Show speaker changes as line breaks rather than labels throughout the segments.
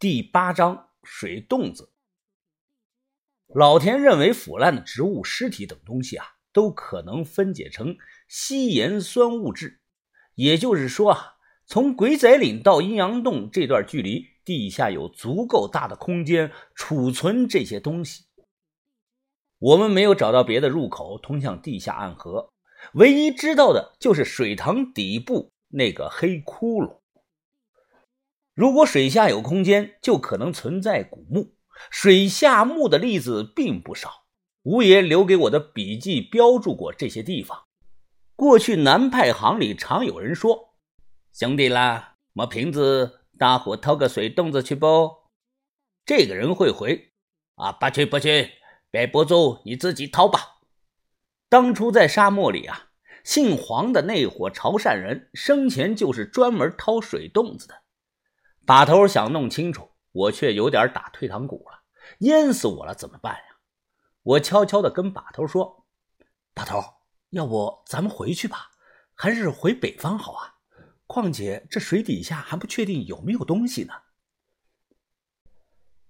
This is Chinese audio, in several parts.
第八章水洞子。老田认为，腐烂的植物尸体等东西啊，都可能分解成稀盐酸物质。也就是说啊，从鬼仔岭到阴阳洞这段距离，地下有足够大的空间储存这些东西。我们没有找到别的入口通向地下暗河，唯一知道的就是水塘底部那个黑窟窿。如果水下有空间，就可能存在古墓。水下墓的例子并不少，吴爷留给我的笔记标注过这些地方。过去南派行里常有人说：“兄弟啦，摸瓶子，大伙掏个水洞子去不？”这个人会回：“啊，不去不去，别不住，你自己掏吧。”当初在沙漠里啊，姓黄的那伙潮汕人生前就是专门掏水洞子的。把头想弄清楚，我却有点打退堂鼓了。淹死我了怎么办呀？我悄悄地跟把头说：“把头，要不咱们回去吧？还是回北方好啊？况且这水底下还不确定有没有东西呢。”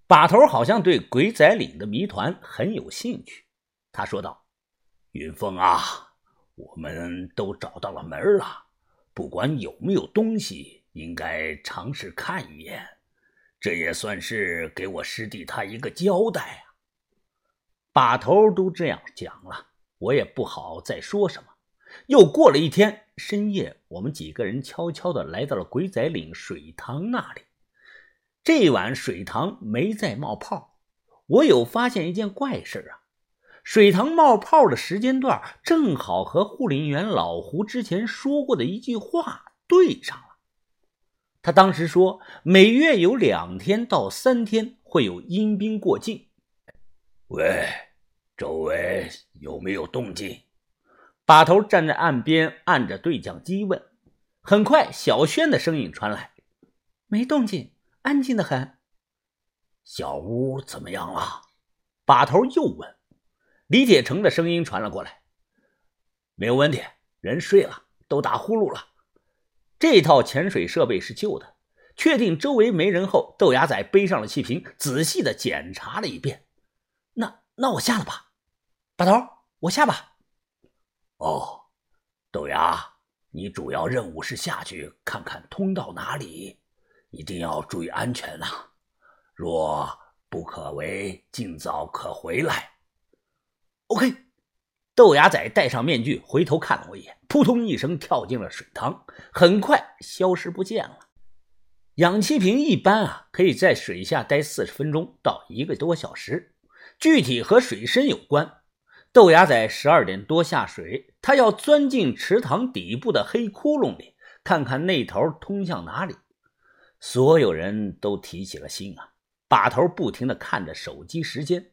把头好像对鬼仔岭的谜团很有兴趣，他说道：“云峰啊，我们都找到了门了，不管有没有东西。”应该尝试看一眼，这也算是给我师弟他一个交代啊。把头都这样讲了，我也不好再说什么。又过了一天深夜，我们几个人悄悄的来到了鬼仔岭水塘那里。这晚水塘没再冒泡，我有发现一件怪事啊，水塘冒泡的时间段正好和护林员老胡之前说过的一句话对上了。他当时说，每月有两天到三天会有阴兵过境。
喂，周围有没有动静？
把头站在岸边按着对讲机问。很快，小轩的声音传来：“没动静，安静的很。”
小屋怎么样了？
把头又问。李铁成的声音传了过来：“
没有问题，人睡了，都打呼噜了。”
这套潜水设备是旧的，确定周围没人后，豆芽仔背上了气瓶，仔细的检查了一遍。那那我下了吧，把头，我下吧。
哦，豆芽，你主要任务是下去看看通道哪里，一定要注意安全呐。若不可为，尽早可回来。
OK。豆芽仔戴上面具，回头看了我一眼，扑通一声跳进了水塘，很快消失不见了。氧气瓶一般啊，可以在水下待四十分钟到一个多小时，具体和水深有关。豆芽仔十二点多下水，他要钻进池塘底部的黑窟窿里，看看那头通向哪里。所有人都提起了心啊，把头不停地看着手机时间。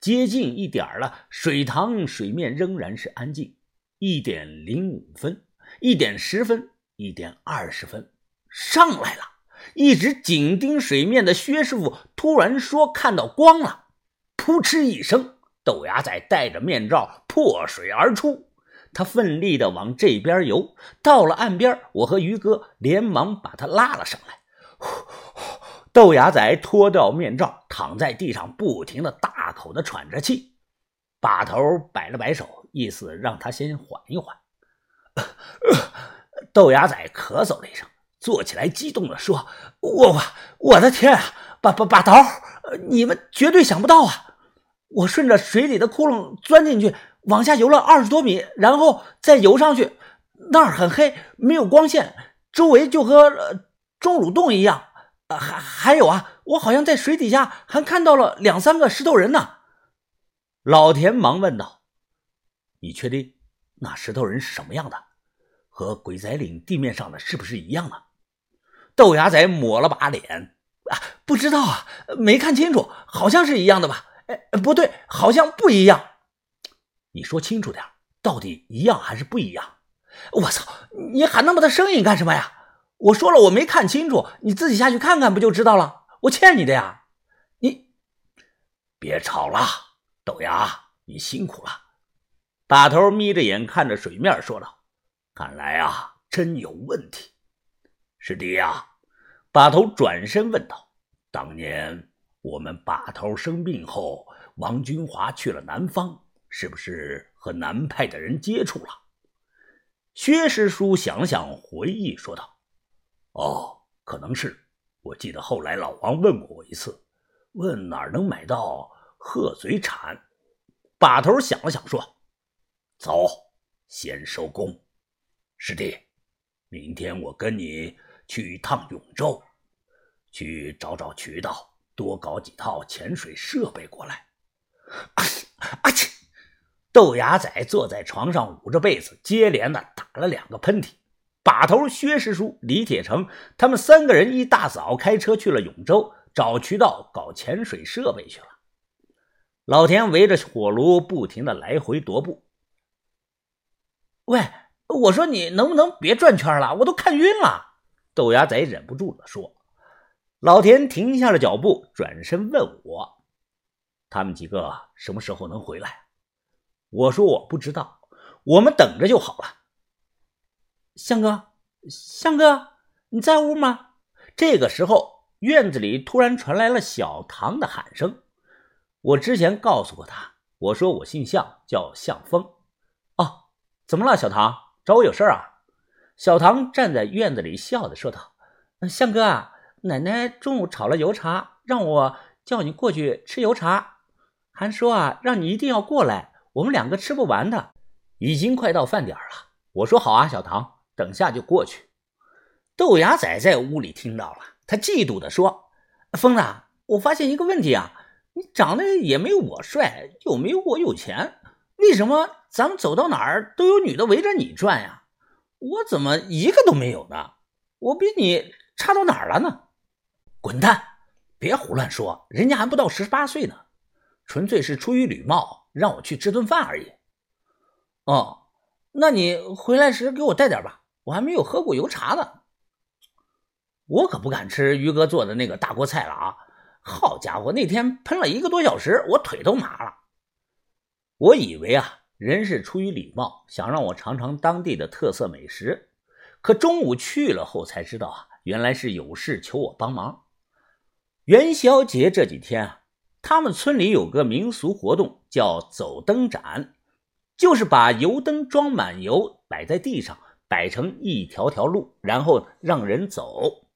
接近一点了，水塘水面仍然是安静。一点零五分，一点十分，一点二十分，上来了！一直紧盯水面的薛师傅突然说：“看到光了！”扑哧一声，豆芽仔戴着面罩破水而出，他奋力的往这边游。到了岸边，我和于哥连忙把他拉了上来。豆芽仔脱掉面罩，躺在地上，不停的大口的喘着气。把头摆了摆手，意思让他先缓一缓。豆芽仔咳嗽了一声，坐起来，激动的说：“我我我的天啊，把把把头，你们绝对想不到啊！我顺着水里的窟窿钻进去，往下游了二十多米，然后再游上去，那儿很黑，没有光线，周围就和钟乳洞一样。”啊，还还有啊，我好像在水底下还看到了两三个石头人呢。老田忙问道：“你确定那石头人是什么样的？和鬼仔岭地面上的是不是一样的？”豆芽仔抹了把脸：“啊，不知道啊，没看清楚，好像是一样的吧？哎，不对，好像不一样。你说清楚点，到底一样还是不一样？我操，你喊那么大声音干什么呀？”我说了，我没看清楚，你自己下去看看不就知道了？我欠你的呀！你
别吵了，豆芽，你辛苦了。
把头眯着眼看着水面说道：“
看来啊，真有问题。”
师弟呀，把头转身问道：“
当年我们把头生病后，王军华去了南方，是不是和南派的人接触了？
薛师叔想想，回忆说道：“
哦，可能是。我记得后来老王问过我一次，问哪儿能买到鹤嘴铲。”
把头想了想，说：“
走，先收工。师弟，明天我跟你去一趟永州，去找找渠道，多搞几套潜水设备过来。”
啊切！豆芽仔坐在床上捂着被子，接连的打了两个喷嚏。把头、薛师叔、李铁成他们三个人一大早开车去了永州，找渠道搞潜水设备去了。老田围着火炉不停的来回踱步。喂，我说你能不能别转圈了？我都看晕了。豆芽仔忍不住的说。老田停下了脚步，转身问我：“他们几个什么时候能回来？”我说我不知道，我们等着就好了。向哥，向哥，你在屋吗？这个时候，院子里突然传来了小唐的喊声。我之前告诉过他，我说我姓向，叫向风。哦，怎么了，小唐？找我有事啊？小唐站在院子里，笑着说道：“向哥啊，奶奶中午炒了油茶，让我叫你过去吃油茶，还说啊，让你一定要过来。”我们两个吃不完的，已经快到饭点了。我说好啊，小唐，等下就过去。豆芽仔在屋里听到了，他嫉妒的说：“疯子，我发现一个问题啊，你长得也没有我帅，又没有我有钱，为什么咱们走到哪儿都有女的围着你转呀？我怎么一个都没有呢？我比你差到哪儿了呢？滚蛋！别胡乱说，人家还不到十八岁呢，纯粹是出于礼貌。”让我去吃顿饭而已。哦，那你回来时给我带点吧，我还没有喝过油茶呢。我可不敢吃于哥做的那个大锅菜了啊！好家伙，那天喷了一个多小时，我腿都麻了。我以为啊，人是出于礼貌，想让我尝尝当地的特色美食。可中午去了后才知道啊，原来是有事求我帮忙。元宵节这几天啊。他们村里有个民俗活动，叫走灯展，就是把油灯装满油，摆在地上，摆成一条条路，然后让人走。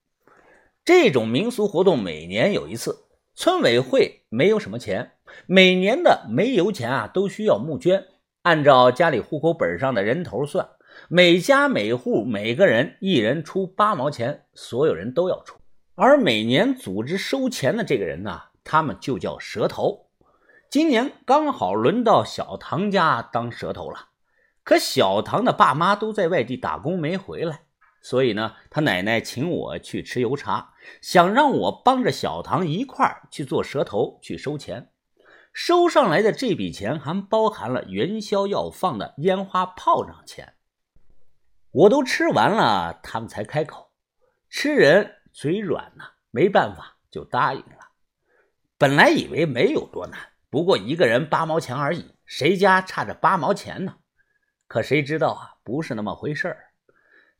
这种民俗活动每年有一次，村委会没有什么钱，每年的煤油钱啊都需要募捐，按照家里户口本上的人头算，每家每户每个人一人出八毛钱，所有人都要出。而每年组织收钱的这个人呢？他们就叫蛇头。今年刚好轮到小唐家当蛇头了，可小唐的爸妈都在外地打工没回来，所以呢，他奶奶请我去吃油茶，想让我帮着小唐一块儿去做蛇头去收钱。收上来的这笔钱还包含了元宵要放的烟花炮仗钱。我都吃完了，他们才开口。吃人嘴软呐，没办法就答应了。本来以为没有多难，不过一个人八毛钱而已，谁家差着八毛钱呢？可谁知道啊，不是那么回事儿。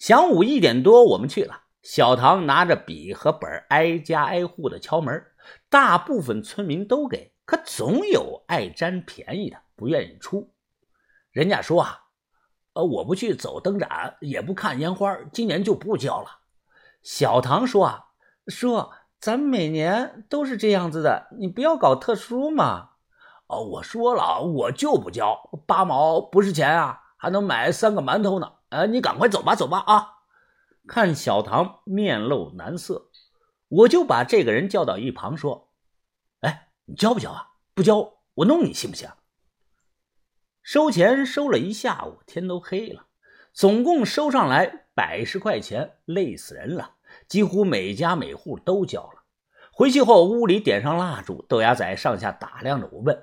晌午一点多，我们去了。小唐拿着笔和本，挨家挨户的敲门。大部分村民都给，可总有爱占便宜的，不愿意出。人家说啊，呃，我不去走灯展，也不看烟花，今年就不交了。小唐说啊，说。咱每年都是这样子的，你不要搞特殊嘛！哦，我说了，我就不交八毛，不是钱啊，还能买三个馒头呢。呃，你赶快走吧，走吧啊！看小唐面露难色，我就把这个人叫到一旁说：“哎，你交不交啊？不交，我弄你，行不行？”收钱收了一下午，天都黑了，总共收上来百十块钱，累死人了。几乎每家每户都交了。回去后，屋里点上蜡烛，豆芽仔上下打量着我，问：“，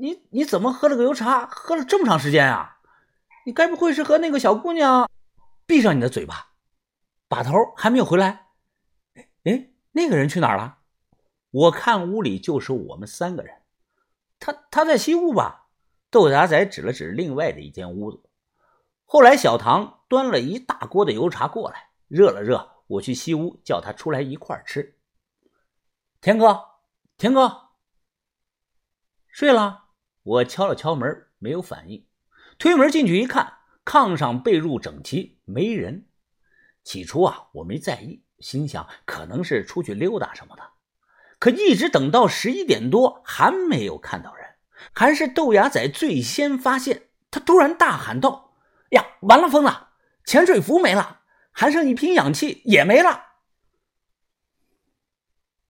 你你怎么喝了个油茶，喝了这么长时间啊？你该不会是和那个小姑娘……闭上你的嘴巴！把头还没有回来。哎，那个人去哪儿了？我看屋里就是我们三个人。他他在西屋吧？”豆芽仔指了指另外的一间屋子。后来，小唐端了一大锅的油茶过来。热了热，我去西屋叫他出来一块儿吃。田哥，田哥，睡了。我敲了敲门，没有反应。推门进去一看，炕上被褥整齐，没人。起初啊，我没在意，心想可能是出去溜达什么的。可一直等到十一点多，还没有看到人。还是豆芽仔最先发现，他突然大喊道：“呀，完了，疯了！潜水服没了，还剩一瓶氧气也没了。”